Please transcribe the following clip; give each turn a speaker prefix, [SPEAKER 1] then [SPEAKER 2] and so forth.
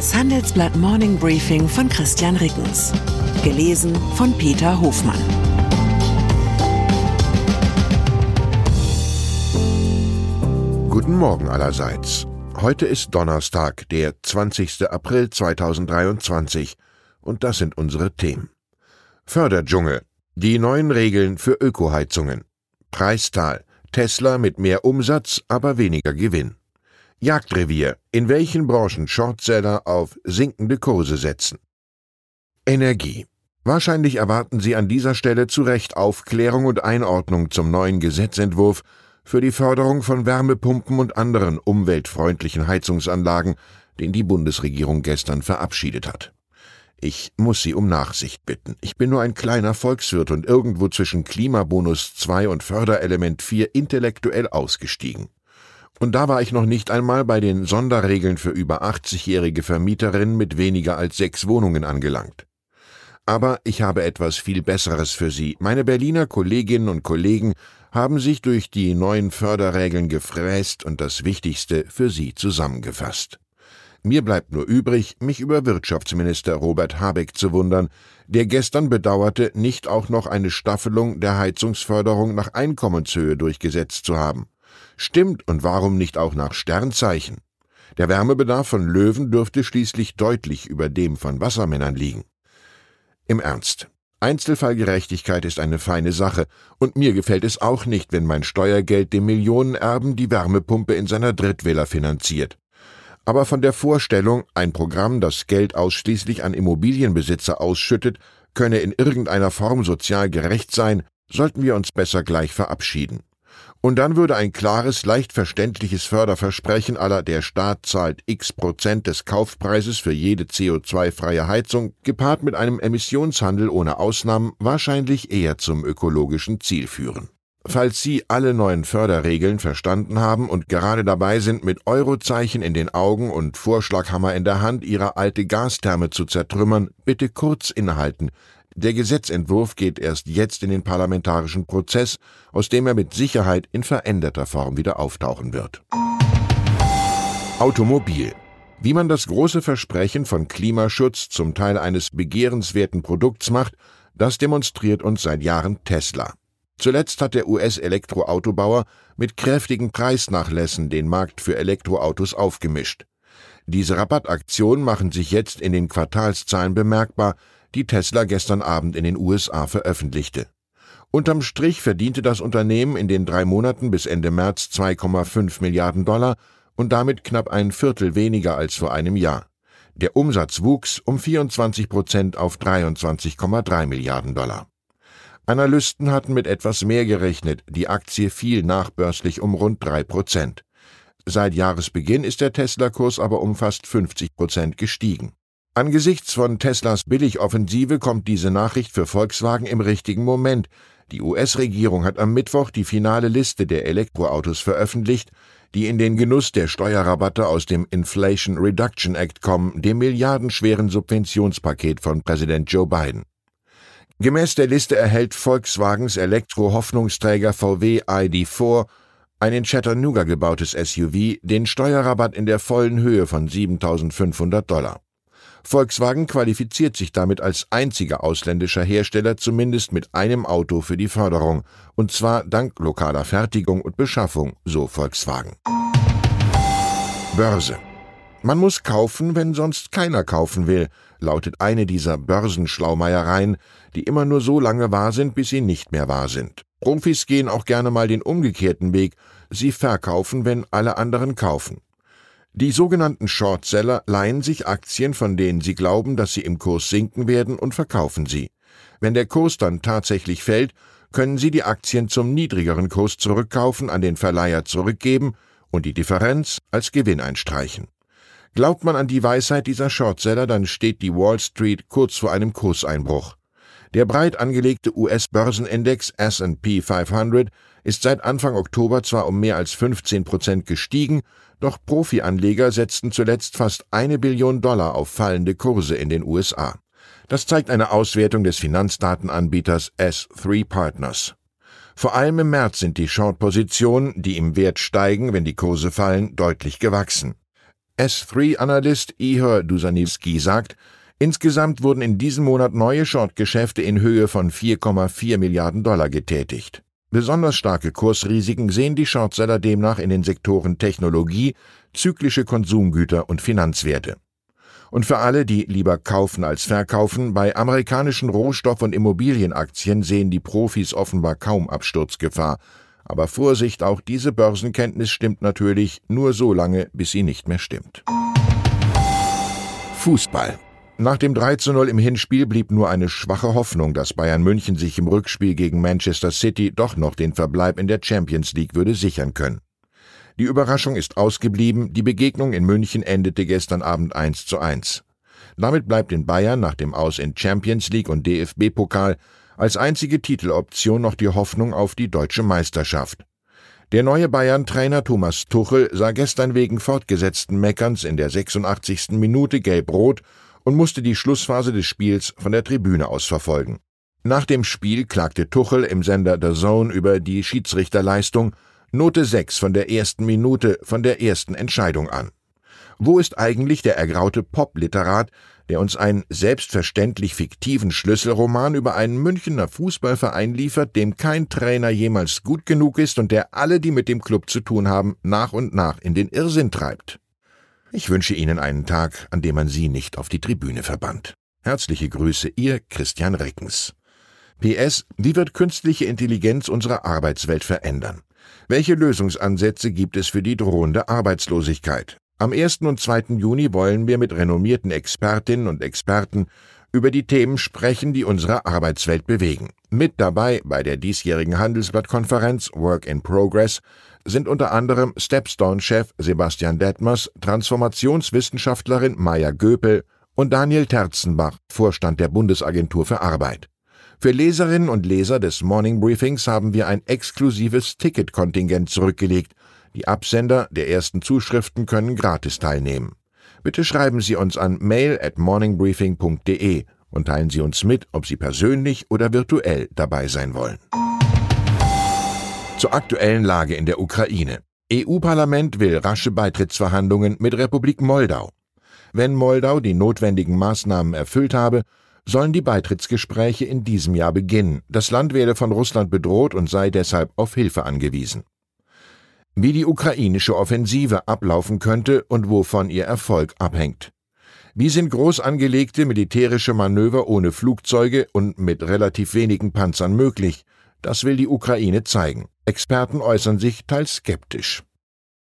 [SPEAKER 1] Das Handelsblatt Morning Briefing von Christian Rickens. Gelesen von Peter Hofmann.
[SPEAKER 2] Guten Morgen allerseits. Heute ist Donnerstag, der 20. April 2023 und das sind unsere Themen. Förderdschungel. Die neuen Regeln für Ökoheizungen. Preistal. Tesla mit mehr Umsatz, aber weniger Gewinn. Jagdrevier. In welchen Branchen Shortseller auf sinkende Kurse setzen. Energie. Wahrscheinlich erwarten Sie an dieser Stelle zu Recht Aufklärung und Einordnung zum neuen Gesetzentwurf für die Förderung von Wärmepumpen und anderen umweltfreundlichen Heizungsanlagen, den die Bundesregierung gestern verabschiedet hat. Ich muss Sie um Nachsicht bitten. Ich bin nur ein kleiner Volkswirt und irgendwo zwischen Klimabonus 2 und Förderelement 4 intellektuell ausgestiegen. Und da war ich noch nicht einmal bei den Sonderregeln für über 80-jährige Vermieterinnen mit weniger als sechs Wohnungen angelangt. Aber ich habe etwas viel Besseres für Sie. Meine Berliner Kolleginnen und Kollegen haben sich durch die neuen Förderregeln gefräst und das Wichtigste für Sie zusammengefasst. Mir bleibt nur übrig, mich über Wirtschaftsminister Robert Habeck zu wundern, der gestern bedauerte, nicht auch noch eine Staffelung der Heizungsförderung nach Einkommenshöhe durchgesetzt zu haben. Stimmt und warum nicht auch nach Sternzeichen? Der Wärmebedarf von Löwen dürfte schließlich deutlich über dem von Wassermännern liegen. Im Ernst. Einzelfallgerechtigkeit ist eine feine Sache, und mir gefällt es auch nicht, wenn mein Steuergeld dem Millionenerben die Wärmepumpe in seiner Drittvilla finanziert. Aber von der Vorstellung, ein Programm, das Geld ausschließlich an Immobilienbesitzer ausschüttet, könne in irgendeiner Form sozial gerecht sein, sollten wir uns besser gleich verabschieden. Und dann würde ein klares, leicht verständliches Förderversprechen aller der Staat zahlt x Prozent des Kaufpreises für jede CO2-freie Heizung, gepaart mit einem Emissionshandel ohne Ausnahmen, wahrscheinlich eher zum ökologischen Ziel führen. Falls Sie alle neuen Förderregeln verstanden haben und gerade dabei sind, mit Eurozeichen in den Augen und Vorschlaghammer in der Hand Ihre alte Gastherme zu zertrümmern, bitte kurz innehalten, der Gesetzentwurf geht erst jetzt in den parlamentarischen Prozess, aus dem er mit Sicherheit in veränderter Form wieder auftauchen wird. Automobil. Wie man das große Versprechen von Klimaschutz zum Teil eines begehrenswerten Produkts macht, das demonstriert uns seit Jahren Tesla. Zuletzt hat der US-Elektroautobauer mit kräftigen Preisnachlässen den Markt für Elektroautos aufgemischt. Diese Rabattaktionen machen sich jetzt in den Quartalszahlen bemerkbar, die Tesla gestern Abend in den USA veröffentlichte. Unterm Strich verdiente das Unternehmen in den drei Monaten bis Ende März 2,5 Milliarden Dollar und damit knapp ein Viertel weniger als vor einem Jahr. Der Umsatz wuchs um 24 Prozent auf 23,3 Milliarden Dollar. Analysten hatten mit etwas mehr gerechnet, die Aktie fiel nachbörslich um rund drei Prozent. Seit Jahresbeginn ist der Tesla-Kurs aber um fast 50 Prozent gestiegen. Angesichts von Teslas Billigoffensive kommt diese Nachricht für Volkswagen im richtigen Moment. Die US-Regierung hat am Mittwoch die finale Liste der Elektroautos veröffentlicht, die in den Genuss der Steuerrabatte aus dem Inflation Reduction Act kommen, dem milliardenschweren Subventionspaket von Präsident Joe Biden. Gemäß der Liste erhält Volkswagens Elektro-Hoffnungsträger VW ID4, ein in Chattanooga gebautes SUV, den Steuerrabatt in der vollen Höhe von 7.500 Dollar. Volkswagen qualifiziert sich damit als einziger ausländischer Hersteller zumindest mit einem Auto für die Förderung, und zwar dank lokaler Fertigung und Beschaffung, so Volkswagen. Börse. Man muss kaufen, wenn sonst keiner kaufen will, lautet eine dieser Börsenschlaumeiereien, die immer nur so lange wahr sind, bis sie nicht mehr wahr sind. Profis gehen auch gerne mal den umgekehrten Weg, sie verkaufen, wenn alle anderen kaufen. Die sogenannten Shortseller leihen sich Aktien, von denen sie glauben, dass sie im Kurs sinken werden, und verkaufen sie. Wenn der Kurs dann tatsächlich fällt, können sie die Aktien zum niedrigeren Kurs zurückkaufen, an den Verleiher zurückgeben und die Differenz als Gewinn einstreichen. Glaubt man an die Weisheit dieser Shortseller, dann steht die Wall Street kurz vor einem Kurseinbruch. Der breit angelegte US-Börsenindex S&P 500 ist seit Anfang Oktober zwar um mehr als 15 Prozent gestiegen, doch Profi-Anleger setzten zuletzt fast eine Billion Dollar auf fallende Kurse in den USA. Das zeigt eine Auswertung des Finanzdatenanbieters S3 Partners. Vor allem im März sind die Short-Positionen, die im Wert steigen, wenn die Kurse fallen, deutlich gewachsen. S3-Analyst Ihor Dusanivski sagt, insgesamt wurden in diesem Monat neue Short-Geschäfte in Höhe von 4,4 Milliarden Dollar getätigt. Besonders starke Kursrisiken sehen die Shortseller demnach in den Sektoren Technologie, zyklische Konsumgüter und Finanzwerte. Und für alle, die lieber kaufen als verkaufen, bei amerikanischen Rohstoff- und Immobilienaktien sehen die Profis offenbar kaum Absturzgefahr. Aber Vorsicht, auch diese Börsenkenntnis stimmt natürlich nur so lange, bis sie nicht mehr stimmt. Fußball. Nach dem 3 zu 0 im Hinspiel blieb nur eine schwache Hoffnung, dass Bayern München sich im Rückspiel gegen Manchester City doch noch den Verbleib in der Champions League würde sichern können. Die Überraschung ist ausgeblieben, die Begegnung in München endete gestern Abend 1 zu 1. Damit bleibt in Bayern nach dem Aus in Champions League und DFB-Pokal als einzige Titeloption noch die Hoffnung auf die deutsche Meisterschaft. Der neue Bayern-Trainer Thomas Tuchel sah gestern wegen fortgesetzten Meckerns in der 86. Minute gelb-rot und musste die Schlussphase des Spiels von der Tribüne aus verfolgen. Nach dem Spiel klagte Tuchel im Sender The Zone über die Schiedsrichterleistung Note 6 von der ersten Minute, von der ersten Entscheidung an. Wo ist eigentlich der ergraute Pop-Literat, der uns einen selbstverständlich fiktiven Schlüsselroman über einen Münchener Fußballverein liefert, dem kein Trainer jemals gut genug ist und der alle, die mit dem Club zu tun haben, nach und nach in den Irrsinn treibt? Ich wünsche Ihnen einen Tag, an dem man Sie nicht auf die Tribüne verbannt. Herzliche Grüße, Ihr Christian Reckens. PS, wie wird künstliche Intelligenz unsere Arbeitswelt verändern? Welche Lösungsansätze gibt es für die drohende Arbeitslosigkeit? Am 1. und 2. Juni wollen wir mit renommierten Expertinnen und Experten über die Themen sprechen, die unsere Arbeitswelt bewegen. Mit dabei bei der diesjährigen Handelsblattkonferenz Work in Progress sind unter anderem Stepstone-Chef Sebastian Detmers, Transformationswissenschaftlerin Maya Göpel und Daniel Terzenbach, Vorstand der Bundesagentur für Arbeit. Für Leserinnen und Leser des Morning Briefings haben wir ein exklusives Ticketkontingent zurückgelegt. Die Absender der ersten Zuschriften können gratis teilnehmen. Bitte schreiben Sie uns an mail at morningbriefing.de und teilen Sie uns mit, ob Sie persönlich oder virtuell dabei sein wollen. Zur aktuellen Lage in der Ukraine. EU-Parlament will rasche Beitrittsverhandlungen mit Republik Moldau. Wenn Moldau die notwendigen Maßnahmen erfüllt habe, sollen die Beitrittsgespräche in diesem Jahr beginnen. Das Land werde von Russland bedroht und sei deshalb auf Hilfe angewiesen. Wie die ukrainische Offensive ablaufen könnte und wovon ihr Erfolg abhängt. Wie sind groß angelegte militärische Manöver ohne Flugzeuge und mit relativ wenigen Panzern möglich? Das will die Ukraine zeigen. Experten äußern sich teils skeptisch.